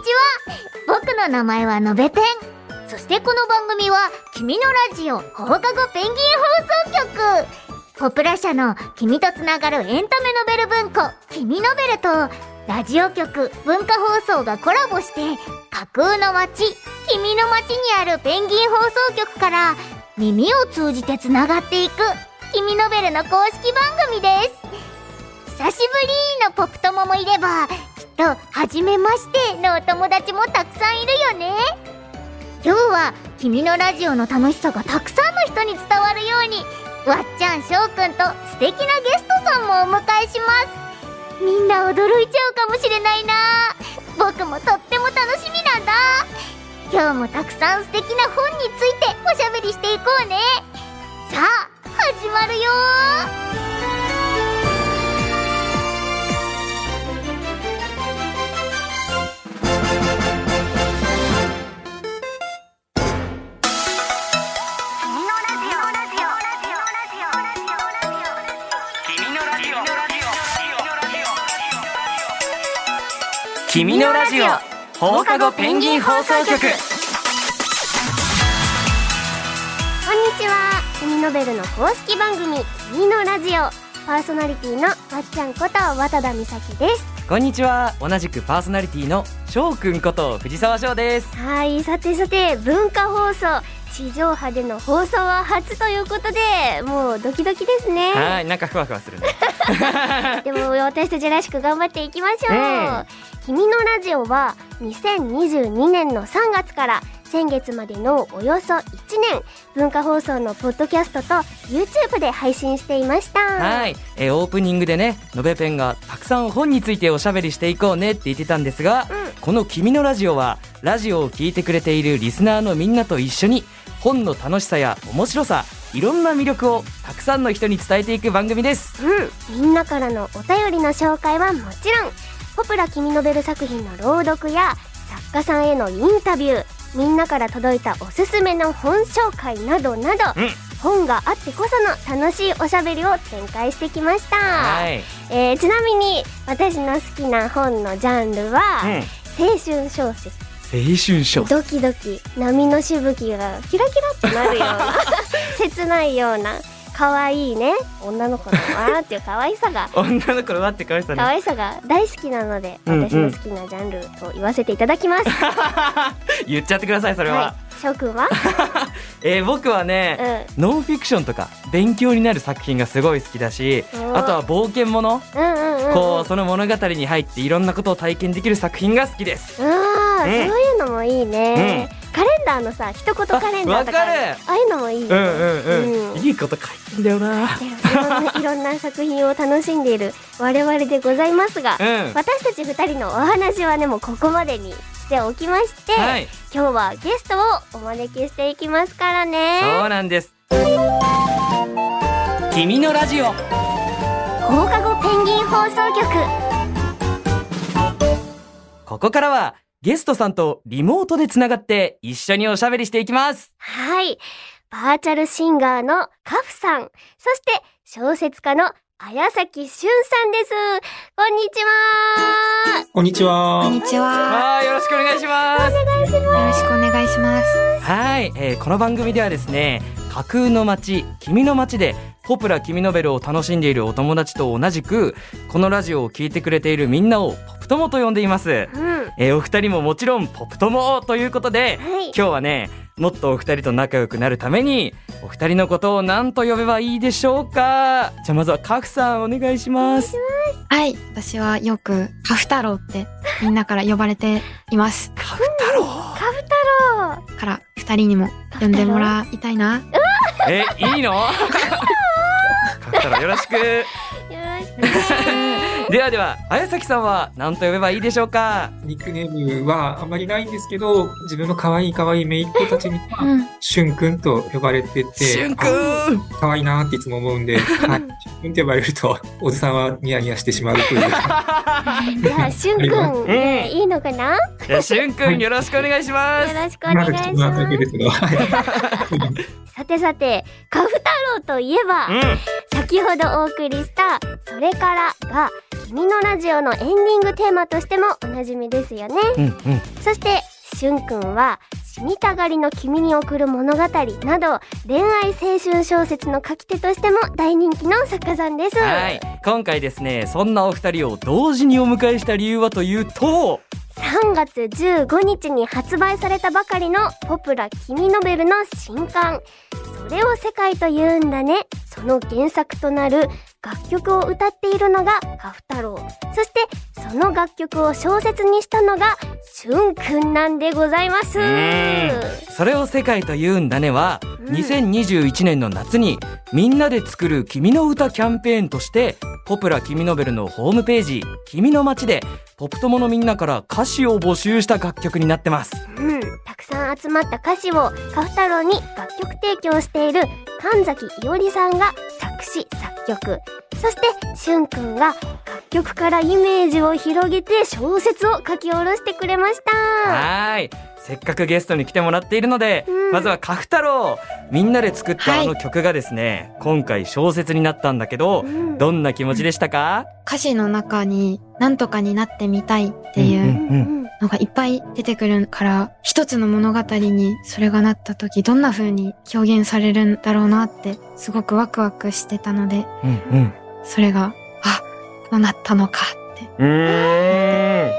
ちは僕の名前はのべペンそしてこの番組は君のラジオ放課後ペンギン放送局ポプラ社の君とつながるエンタメノベル文庫君ノベルとラジオ局文化放送がコラボして架空の街君の街にあるペンギン放送局から耳を通じてつながっていく君ノベルの公式番組です久しぶりのポプ友もいればと初めましてのお友達もたくさんいるよね。今日は君のラジオの楽しさがたくさんの人に伝わるようにわっちゃんしょうくんと素敵なゲストさんもお迎えします。みんな驚いちゃうかもしれないな。僕もとっても楽しみなんだ。今日もたくさん素敵な本についておしゃべりしていこうね。さあ始まるよ。君のラジオ。放課後ペンギン放送局。こんにちは。君ノベルの公式番組「君のラジオ」パーソナリティのわっちゃんこと渡田美咲です。こんにちは。同じくパーソナリティの翔くんこと藤沢翔です。はい。さてさて文化放送地上波での放送は初ということでもうドキドキですね。はいなんかふわふわするね。でも私たちらしく頑張っていきましょう、うん君のラジオは2022年の3月から先月までのおよそ1年文化放送のポッドキャストと YouTube で配信していました。はい、えーオープニングでねのべペンがたくさん本についておしゃべりしていこうねって言ってたんですが、うん。この「君のラジオ」はラジオを聞いてくれているリスナーのみんなと一緒に本の楽しさや面白さいろんな魅力をたくさんの人に伝えていく番組です。うん、みんなからのお便りの紹介はもちろん。ポプラ君ノベル作品の朗読や作家さんへのインタビューみんなから届いたおすすめの本紹介などなど、うん。本があってこその楽しいおしゃべりを展開してきました、はい、えーちなみに私の好きな本のジャンルは、うん。青春小説。青春小ドキドキ。波のしぶきがキラキラってなるような 切ないような可愛いね。女の子のわーっていう可愛さが。女の子のわって可愛さね。可愛さが大好きなので、うんうん。私の好きなジャンルと言わせていただきます。言っちゃってくださいそれは、はい、翔くんは？えー僕はね、うノンフィクションとか勉強になる作品がすごい好きだしおあとは冒険もの。ん、うんうんうん。こうその物語に入っていろんなことを体験できる作品が好きです。うん。そういうのもいいね。カレンダーのさ、一言カレンダーとかあわかる。ああいうのもいいよね。うんうんうん、うん。いいこと書いてんだよなでいろんな。いろんな作品を楽しんでいる我々でございますが、うん。私たち二人のお話はねもうここまでにしておきまして、はい。今日はゲストをお招きしていきますからね。そうなんです。君のラジオ。放課後ペンギン放送局。ここからはゲストさんとリモートでつながって一緒におしゃべりしていきますはい。バーチャルシンガーのカフさん、そして小説家の綾崎俊さんです。こんにちは。こんにちは。こんにちは。はいよろしくお願いしますよろしくお願いします。はい、えーこの番組ではですね架空の街君の街でポプラ君ノベルを楽しんでいるお友達と同じくこのラジオを聞いてくれているみんなをポプ友と呼んでいます、うん。えーお二人ももちろんポプ友ということではい。今日はねもっとお二人と仲良くなるためにお二人のことを何と呼べばいいでしょうか？じゃあまずはカフさんお願いしますはい、私はよくカフ太郎ってみんなから呼ばれています。カフ太郎？カフ太郎。から二人にも呼んでもらいたいな。えいいの？カフ太郎よろしくよろしく。ではでは綾崎さんは何と呼べばいいでしょうか？ニックネームはあんまりないんですけど、自分の可愛い可愛い姪っ子たちには、うん。しゅんくんと呼ばれてて、しゅんくんあ可愛いなっていつも思うんで、はい、しゅんくんって呼ばれると、おじさんはニヤニヤしてしまうという。じゃあ、しゅん。くんでいいのかな、しゅんくんよろしくお願いします。ろしくお願いします。さてさて、カフ太郎といえば、うん。先ほどお送りした「それから」が君のラジオのエンディングテーマとしてもおなじみですよね。うんうん。そしてしゅんくんは死にたがりの君に送る物語など恋愛青春小説の書き手としても大人気の作家さんです。はい。今回ですねそんなお二人を同時にお迎えした理由はというと3月15日に発売されたばかりのポプラ君ノベルの新刊。それを世界と言うんだね。その原作となる楽曲を歌っているのがカフ太郎そしてその楽曲を小説にしたのがしゅんくんなんでございます。それを世界と言うんだねは、うん。2021年の夏にみんなで作る君の歌キャンペーンとしてポプラ君ノベルのホームページ君の街でポプ友のみんなから歌詞を募集した楽曲になってます。うん、たくさん集まった歌詞をカフ太郎に楽曲提供している神崎伊織さんが作詞作曲。そしてしゅんくんが楽曲からイメージを広げて小説を書き下ろしてくれました。はーい。せっかくゲストに来てもらっているので、うん。まずはカフ太郎みんなで作ったはい。あの曲がですね、今回小説になったんだけど、うん。どんな気持ちでしたか、歌詞の中になんとかになってみたいっていう。うんうんのがいっぱい出てくるから、一つの物語にそれがなった時、どんな風に表現されるんだろうなって、すごくワクワクしてたので、うんうん。それが、あ、こうなったのかって、うーん。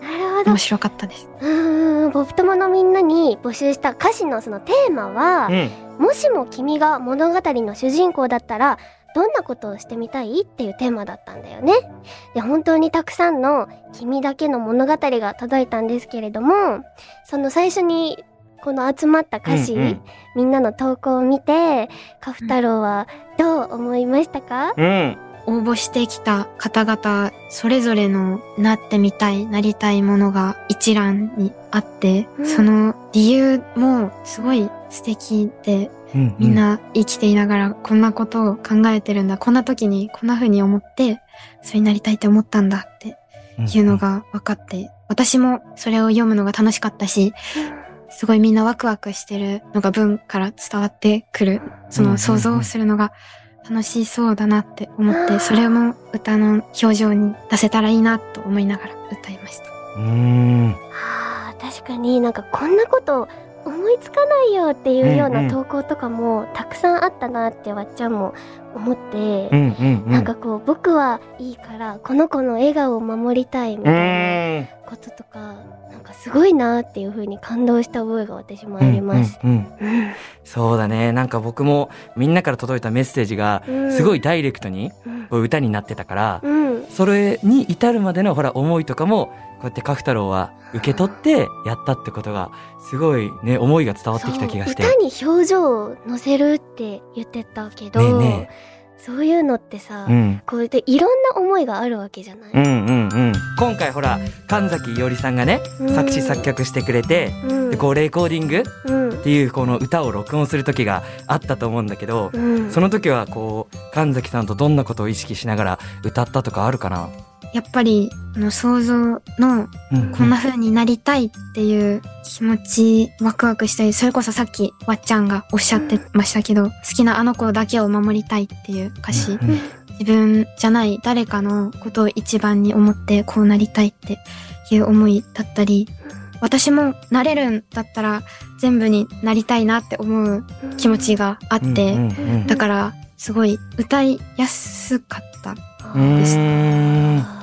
なるほど。面白かったです。うーんポプ友のみんなに募集した歌詞のそのテーマは、うん。もしも君が物語の主人公だったらどんなことをしてみたい？っていうテーマだったんだよね。で本当にたくさんの君だけの物語が届いたんですけれどもその最初にこの集まった歌詞、うんうん。みんなの投稿を見てカフ太郎はどう思いましたか、うん。応募してきた方々、それぞれのなってみたい、なりたいものが一覧にあって、うん。その理由もすごい素敵で、うんみんな生きていながらこんなことを考えてるんだ。こんな時にこんな風に思って、それになりたいって思ったんだっていうのが分かって、私もそれを読むのが楽しかったし、すごいみんなワクワクしてるのが文から伝わってくる、その想像するのが楽しそうだなって思って、それも歌の表情に出せたらいいなと思いながら歌いました。うーんはあ確かになんかこんなこと思いつかないよっていうような投稿とかもたくさんあったなってわっちゃんも思って、なんかこう僕はいいからこの子の笑顔を守りたいみうたいなこととかなんかすごいなっていう風に感動した覚えが私もあります。そうだね。なんか僕もみんなから届いたメッセージがうん。すごいダイレクトに歌になってたから、うん。それに至るまでのほら思いとかもこうやってカフ太郎は受け取ってやったってことがすごいね思いが伝わってきた気がして。歌に表情を乗せるって言ってたけど、ねえねそういうのってさ、うん。こうやっていろんな思いがあるわけじゃない、うんうんうん。今回ほら神崎伊織さんがねうん。作詞作曲してくれてうん。でこうレコーディングうん。っていうこの歌を録音する時があったと思うんだけどうん。その時はこう神崎さんとどんなことを意識しながら歌ったとかあるかな、やっぱり、あの想像のうんこんな風になりたいっていう気持ち、ワクワクしたり、それこそさっきわっちゃんがおっしゃってましたけど、好きなあの子だけを守りたいっていう歌詞、うん自分じゃない誰かのことを一番に思ってこうなりたいっていう思いだったり、私もなれるんだったら全部になりたいなって思う気持ちがあって、だからすごい歌いやすかった。うんです。うん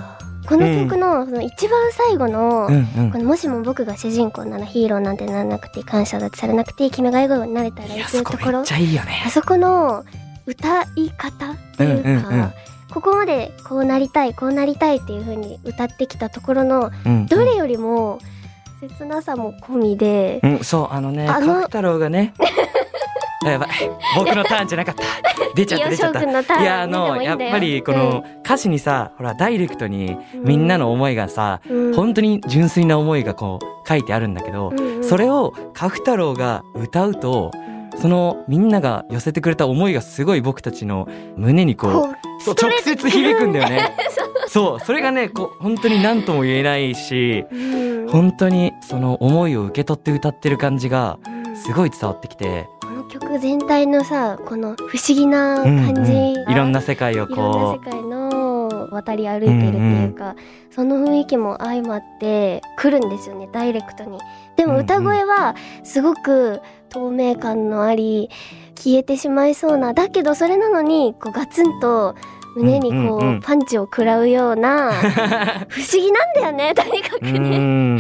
この曲のその一番最後の、このもしも僕が主人公ならヒーローなんてならなくて感謝だってされなくて君が笑顔になれたらいうこところめっちゃいいよね。あそこの歌い方っていうか、ここまでこうなりたいこうなりたいっていう風に歌ってきたところのうんどれよりも切なさも込みで、うん、そう、あのね、角太郎がね、あやばい、僕のターンじゃなかった。出ちゃった、出ちゃった。いや、あの、やっぱり、この歌詞にさ、ほら、ダイレクトにうんみんなの思いがさ、うん。本当に純粋な思いがこう、書いてあるんだけど、うんうん。それを角太郎が歌うと、そのみんなが寄せてくれた思いがすごい僕たちの胸にこう、直接響くんだよね。そう、それがね、こう、本当に何とも言えないし、うん。本当にその思いを受け取って歌ってる感じがうん。すごい伝わってきて、曲全体のさこの不思議な感じ、うんうん。いろんな世界をいろんな世こ界の渡り歩いてるっていうか、その雰囲気も相まって来るんですよねダイレクトに。でも歌声はすごく透明感のあり消えてしまいそうな。だけどそれなのにこうガツンと胸にこう,、パンチを食らうような 不思議なんだよね とに。かくうね。ん。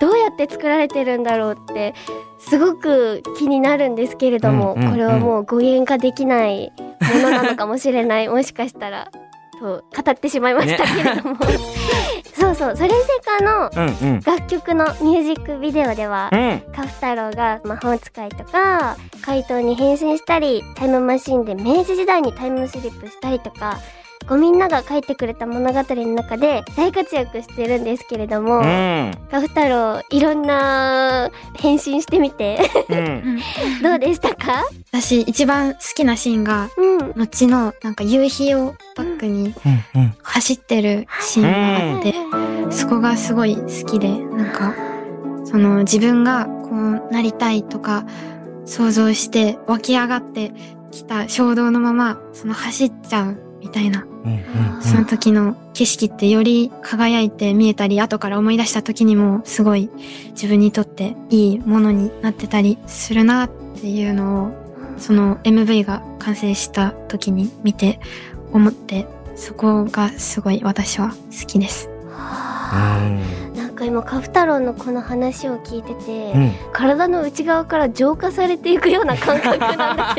どうやって作られてるんだろうってすごく気になるんですけれども、これはもう語源化できないものなのかもしれない。もしかしたらと語ってしまいましたけれども、そうそうそれせかの楽曲のミュージックビデオではうん。カフ太郎が魔法使いとか怪盗に変身したりタイムマシンで明治時代にタイムスリップしたりとかこうみんなが書いてくれた物語の中で大活躍してるんですけれども、うん。カフ太郎いろんな変身してみてうん。どうでしたか？私一番好きなシーンが、うん。後のなんか夕日をバックにうん。うん。走ってるシーンがあって、そこがすごい好きで、なんか、その自分がこうなりたいとか想像して湧き上がってきた衝動のまま、その走っちゃうみたいな、その時の景色ってより輝いて見えたり、後から思い出した時にもすごい自分にとっていいものになってたりするなっていうのを、その MV が完成した時に見て思って、そこがすごい私は好きです。か今カフ太郎のこの話を聞いてて、うん。体の内側から浄化されていくような感覚なんだ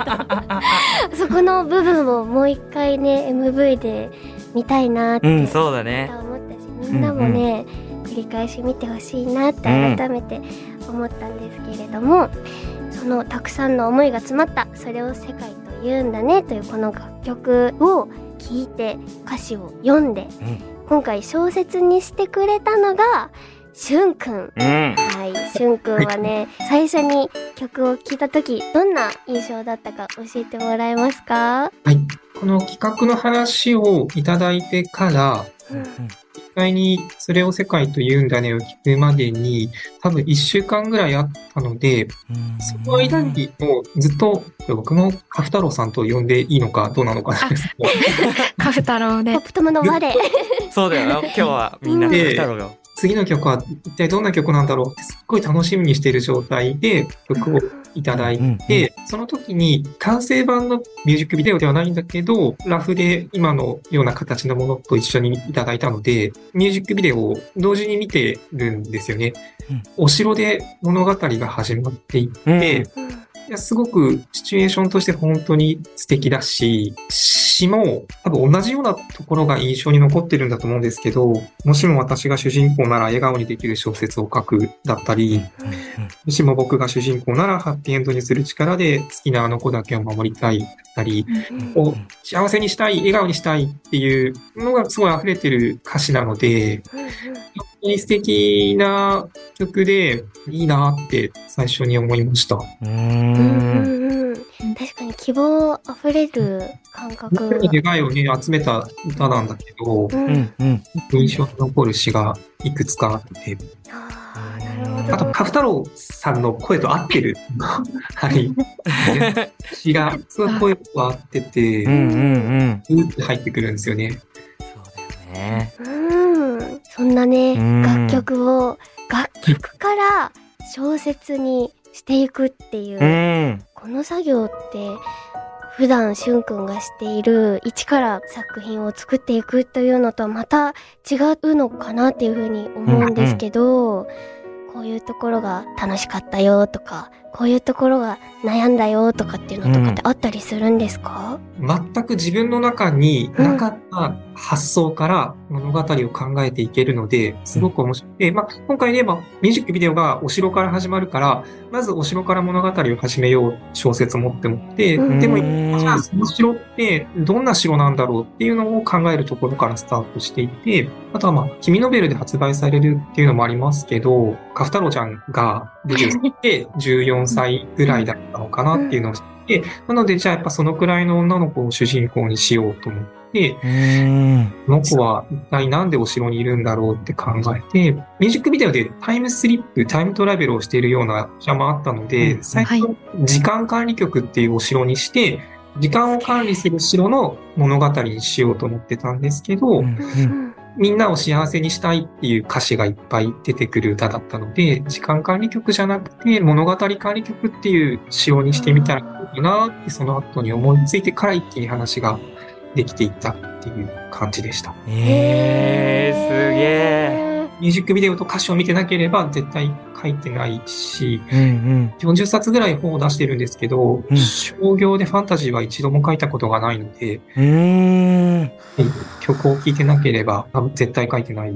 けど そこの部分をもう一回ね MV で見たいなってうんそうだね。思ったしみんなもね、繰り返し見てほしいなって改めて思ったんですけれども、そのたくさんの思いが詰まった「それを世界と言うんだね」というこの楽曲を聴いて歌詞を読んで、今回小説にしてくれたのがしゅんくん。うんはい、しゅんくんはね、最初に曲を聴いた時どんな印象だったか教えてもらえますか、はい。この企画の話をいただいてから、うん実際にそれを世界と言うんだねを聞くまでに、多分1週間ぐらいあったので、その間にもうずっと、僕もカフ太郎さんと呼んでいいのかどうなのかなカフ太郎でポッ。プトムの輪で。そうだよ今日はみんなで太郎が次の曲は一体どんな曲なんだろうってすっごい楽しみにしている状態で曲をいただいて、その時に完成版のミュージックビデオではないんだけど、ラフで今のような形のものと一緒にいただいたので、ミュージックビデオを同時に見てるんですよね。うん。お城で物語が始まっていって、うん。いやすごくシチュエーションとして本当に素敵だし、詩も多分同じようなところが印象に残ってるんだと思うんですけど、もしも私が主人公なら笑顔にできる小説を書くだったり、もしも僕が主人公ならハッピーエンドにする力で好きなあの子だけを守りたいだったり、を幸せにしたい、笑顔にしたいっていうのがすごい溢れてる歌詞なので、本当に素敵な曲でいいなって最初に思いました。ううん。んうんうん確かに希望あふれる感覚。本当に願いをね、集めた歌なんだけど、うん。うん。うん。印象に残る詩がいくつかあって、あーなるほど。あと、カフ太郎さんの声と合ってる。はい。詩が、すごい声と合ってて、うんうんうん。って入ってくるんですよね。そうだよね。うん。そんなねうん。楽曲を楽曲から小説にしていくっていう、うん。この作業って普段しゅんくんがしている一から作品を作っていくというのとはまた違うのかなっていうふうに思うんですけど、こういうところが楽しかったよとかこういうところが悩んだよとかっていうのとかってあったりするんですか、全く自分の中になかった発想から物語を考えていけるので、すごく面白い。で、まあ、今回で言えばミュージックビデオがお城から始まるから、まずお城から物語を始めよう小説を持ってもって、うん。でも、うんじゃあその城ってどんな城なんだろうっていうのを考えるところからスタートしていて、あとはまあ、君ノベルで発売されるっていうのもありますけど、カフ太郎ちゃんがデビューして14歳ぐらいだったのかなっていうのを知って、なのでじゃあやっぱそのくらいの女の子を主人公にしようと思って、この子は一体なんでお城にいるんだろうって考えて、ミュージックビデオでタイムスリップ、タイムトラベルをしているような写もあったので、最初、時間管理局っていうお城にして、時間を管理する城の物語にしようと思ってたんですけど、みんなを幸せにしたいっていう歌詞がいっぱい出てくる歌だったので、時間管理曲じゃなくて物語管理曲っていう仕様にしてみたらいいなってその後に思いついてから一気に話ができていったっていう感じでした。えー、すげえ。ミュージックビデオと歌詞を見てなければ絶対書いてないし、うんうん。40冊ぐらい本を出してるんですけど、うん商業でファンタジーは一度も書いたことがないので。曲を聴いてなければ多分絶対書いてない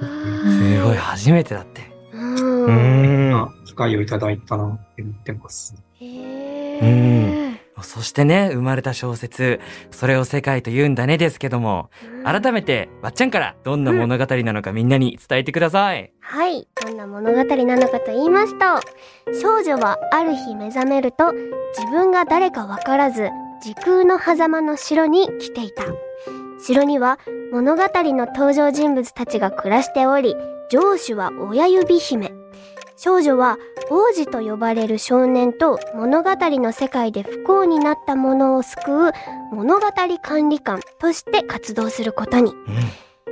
すごい、初めてだって。うん機会をいただいたなって思ってます。へうーそしてね、生まれた小説、それを世界と言うんだねですけども、改めて、わっちゃんからどんな物語なのかみんなに伝えてください。はい。どんな物語なのかと言いますと、少女はある日目覚めると、自分が誰かわからず、時空の狭間の城に来ていた。城には物語の登場人物たちが暮らしており、城主は親指姫。少女は王子と呼ばれる少年と物語の世界で不幸になった者を救う物語管理官として活動することに。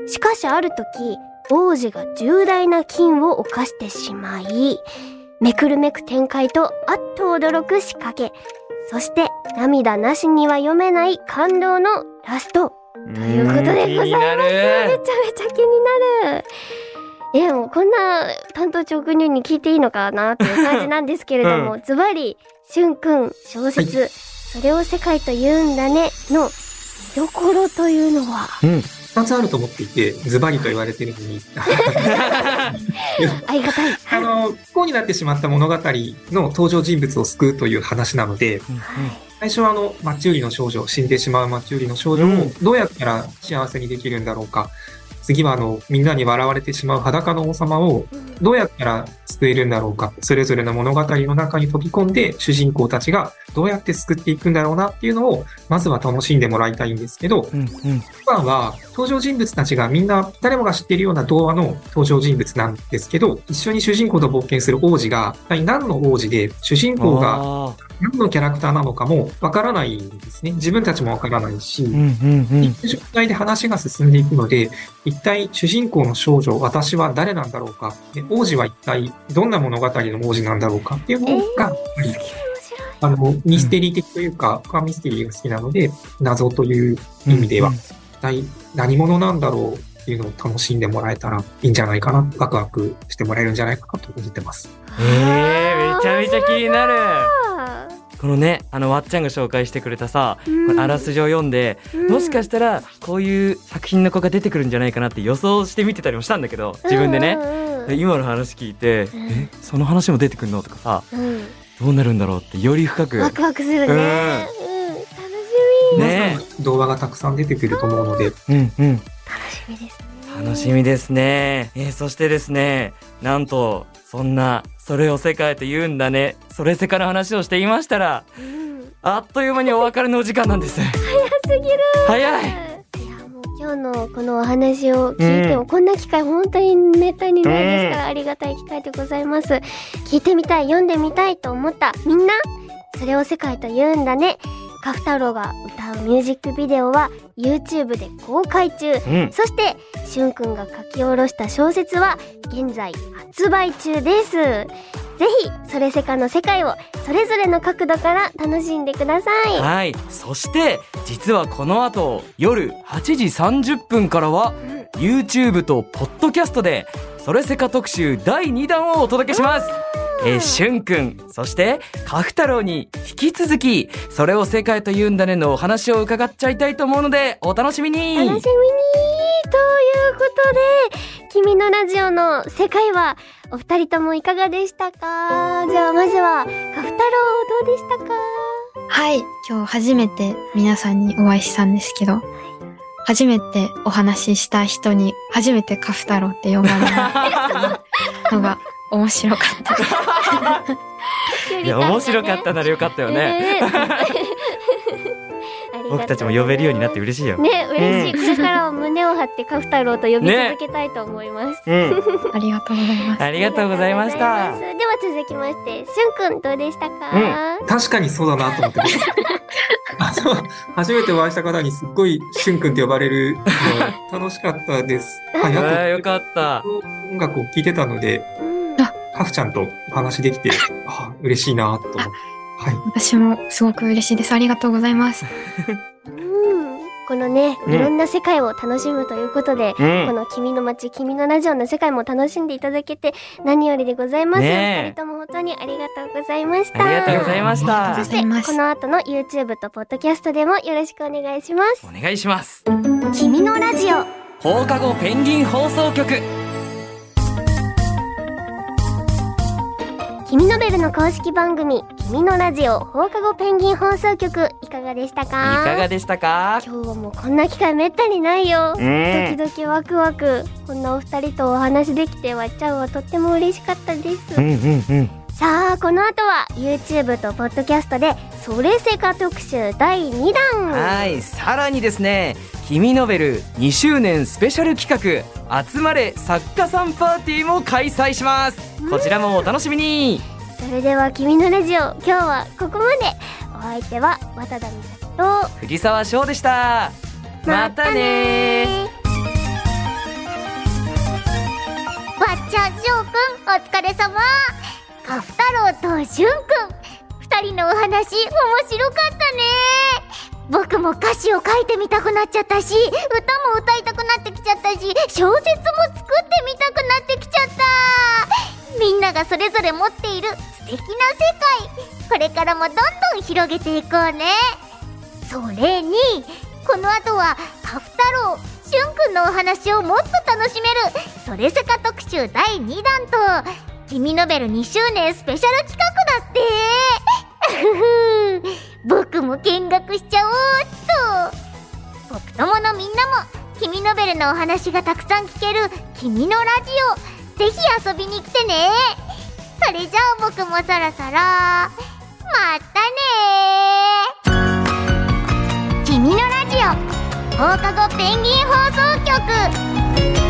しかしある時、王子が重大な金を犯してしまい、めくるめく展開とあっと驚く仕掛け、そして涙なしには読めない感動のラスト。とということでございます。めちゃめちゃ気になる。え、もうこんな担当直入に聞いていいのかなっていう感じなんですけれども、ズバリ、しゅんくん小説、それを世界と言うんだねの見どころというのは、うん。二つあると思っていて、ズバリと言われてるのに、ありがたい。あの、不幸になってしまった物語の登場人物を救うという話なので、最初はあの、マッチ売りの少女、死んでしまうマッチ売りの少女をどうやったら幸せにできるんだろうか。次はあの、みんなに笑われてしまう裸の王様をどうやったら救えるんだろうか。それぞれの物語の中に飛び込んで、主人公たちがどうやって救っていくんだろうなっていうのを、まずは楽しんでもらいたいんですけど、うんうん。普段は登場人物たちがみんな誰もが知っているような童話の登場人物なんですけど、一緒に主人公と冒険する王子が、一体何の王子で、主人公があ何のキャラクターなのかもわからないんですね。自分たちもわからないし、ーうんうんうん。状態で話が進んでいくので、一体主人公の少女、私は誰なんだろうか、で王子は一体どんな物語の王子なんだろうかっていうのが、やっぱりあの、ミステリー的というか、僕はミステリーが好きなので、謎という意味では、一体何者なんだろうっていうのを楽しんでもらえたらいいんじゃないかな、ワクワクしてもらえるんじゃないかなと思ってます。えー、めちゃめちゃ気になる。あこのね、あの、わっちゃんが紹介してくれたさ、ーこれあらすじを読んで、もしかししたら、こういう作品の子が出てくるんじゃないかなって予想して見てたりもしたんだけど、自分でね。で今の話聞いて、うんえ、その話も出てくるのとかさ、うんどうなるんだろうってより深く。ワクワクするね。うんうん、楽しみ。ね動画がたくさん出てくると思うので、うんうん。楽しみですね。楽しみですね。えーそしてですね、なんと、そんな、それを世界と言うんだね、それ世界の話をしていましたら、うん。あっという間にお別れのお時間なんです。早すぎる。早い。いやもう今日のこのお話を聞いても、こんな機会本当にめったにないですから、ありがたい機会でございます。聞いてみたい読んでみたいと思ったみんなそれを世界と言うんだねカフ太郎が歌うミュージックビデオは YouTube で公開中うん。そしてしゅんくんが書き下ろした小説は現在発売中ですぜひそれ世界の世界をそれぞれの角度から楽しんでくださいはい。そして、実はこの後、夜8時30分からは、YouTube とポッドキャストで、それせか特集第2弾をお届けします。えー、しゅんくん、そして、かふ太郎に引き続き、それを世界と言うんだねのお話を伺っちゃいたいと思うので、お楽しみに。楽しみに。ということで、君のラジオの世界はお二人ともいかがでしたか？じゃあまずは、カフ太郎どうでしたか？はい、今日初めて皆さんにお会いしたんですけど、初めてお話しした人に初めてカフ太郎って呼ばれたのが面白かったです。いや、面白かったならよかったよね。僕たちも呼べるようになって嬉しいよ。ね嬉しい、これからは胸を張ってカフ太郎と呼び続けたいと思います、うん。ありがとうございます。ありがとうございました。では続きましてしゅんくんどうでしたか、確かにそうだなと思って。あの、初めてお会いした方にすっごいしゅんくんって呼ばれるの楽しかったです。はい、あよかった。と音楽を聴いてたので、うんカフちゃんとお話できて、あ嬉しいなと思って。はい。私もすごく嬉しいです。ありがとうございます。うんこのね、うんいろんな世界を楽しむということで、うこん。の君の街、君のラジオの世界も楽しんでいただけて何よりでございます。ね二人とも本当にありがとうございました。ありがとうございましたそしてこの後の YouTube と Podcast でもよろしくお願いします。お願いします。君のラジオ。放課後ペンギン放送局。君のベルの公式番組、君のラジオ放課後ペンギン放送局いかがでしたいかかがでしたか？今日はもうこんな機会めったにないよ。うドキん。ドキワクワク。こんなお二人とお話できてわっちゃんはとっても嬉しかったです。うんうんうん。さあこの後は YouTube と Podcast で「それせか特集第2弾」はい。さらにですね、君ノベル2周年スペシャル企画、集まれ作家さんパーティーも開催します。こちらもお楽しみに。それでは「君のラジオ」今日はここまでお相手は渡田美咲と藤沢翔でした。またねー。わっちゃん、しょうくん、お疲れ様。カフ太郎としゅんくん、二人のお話、面白かったね。僕も歌詞を書いてみたくなっちゃったし、歌も歌いたくなってきちゃったし、小説も作ってみたくなってきちゃった。みんながそれぞれ持っている素敵な世界、これからもどんどん広げていこうね。それに、この後は、カフ太郎、しゅんくんのお話をもっと楽しめる、それせか特集第2弾と、君ノベル2周年スペシャル企画だって。ふふ僕も見学しちゃおうっと。僕友のみんなも、君ノベルのお話がたくさん聞ける、君のラジオ、ぜひ遊びに来てね。それじゃあ僕もそろそろ、またね君のラジオ放課後ペンギン放送局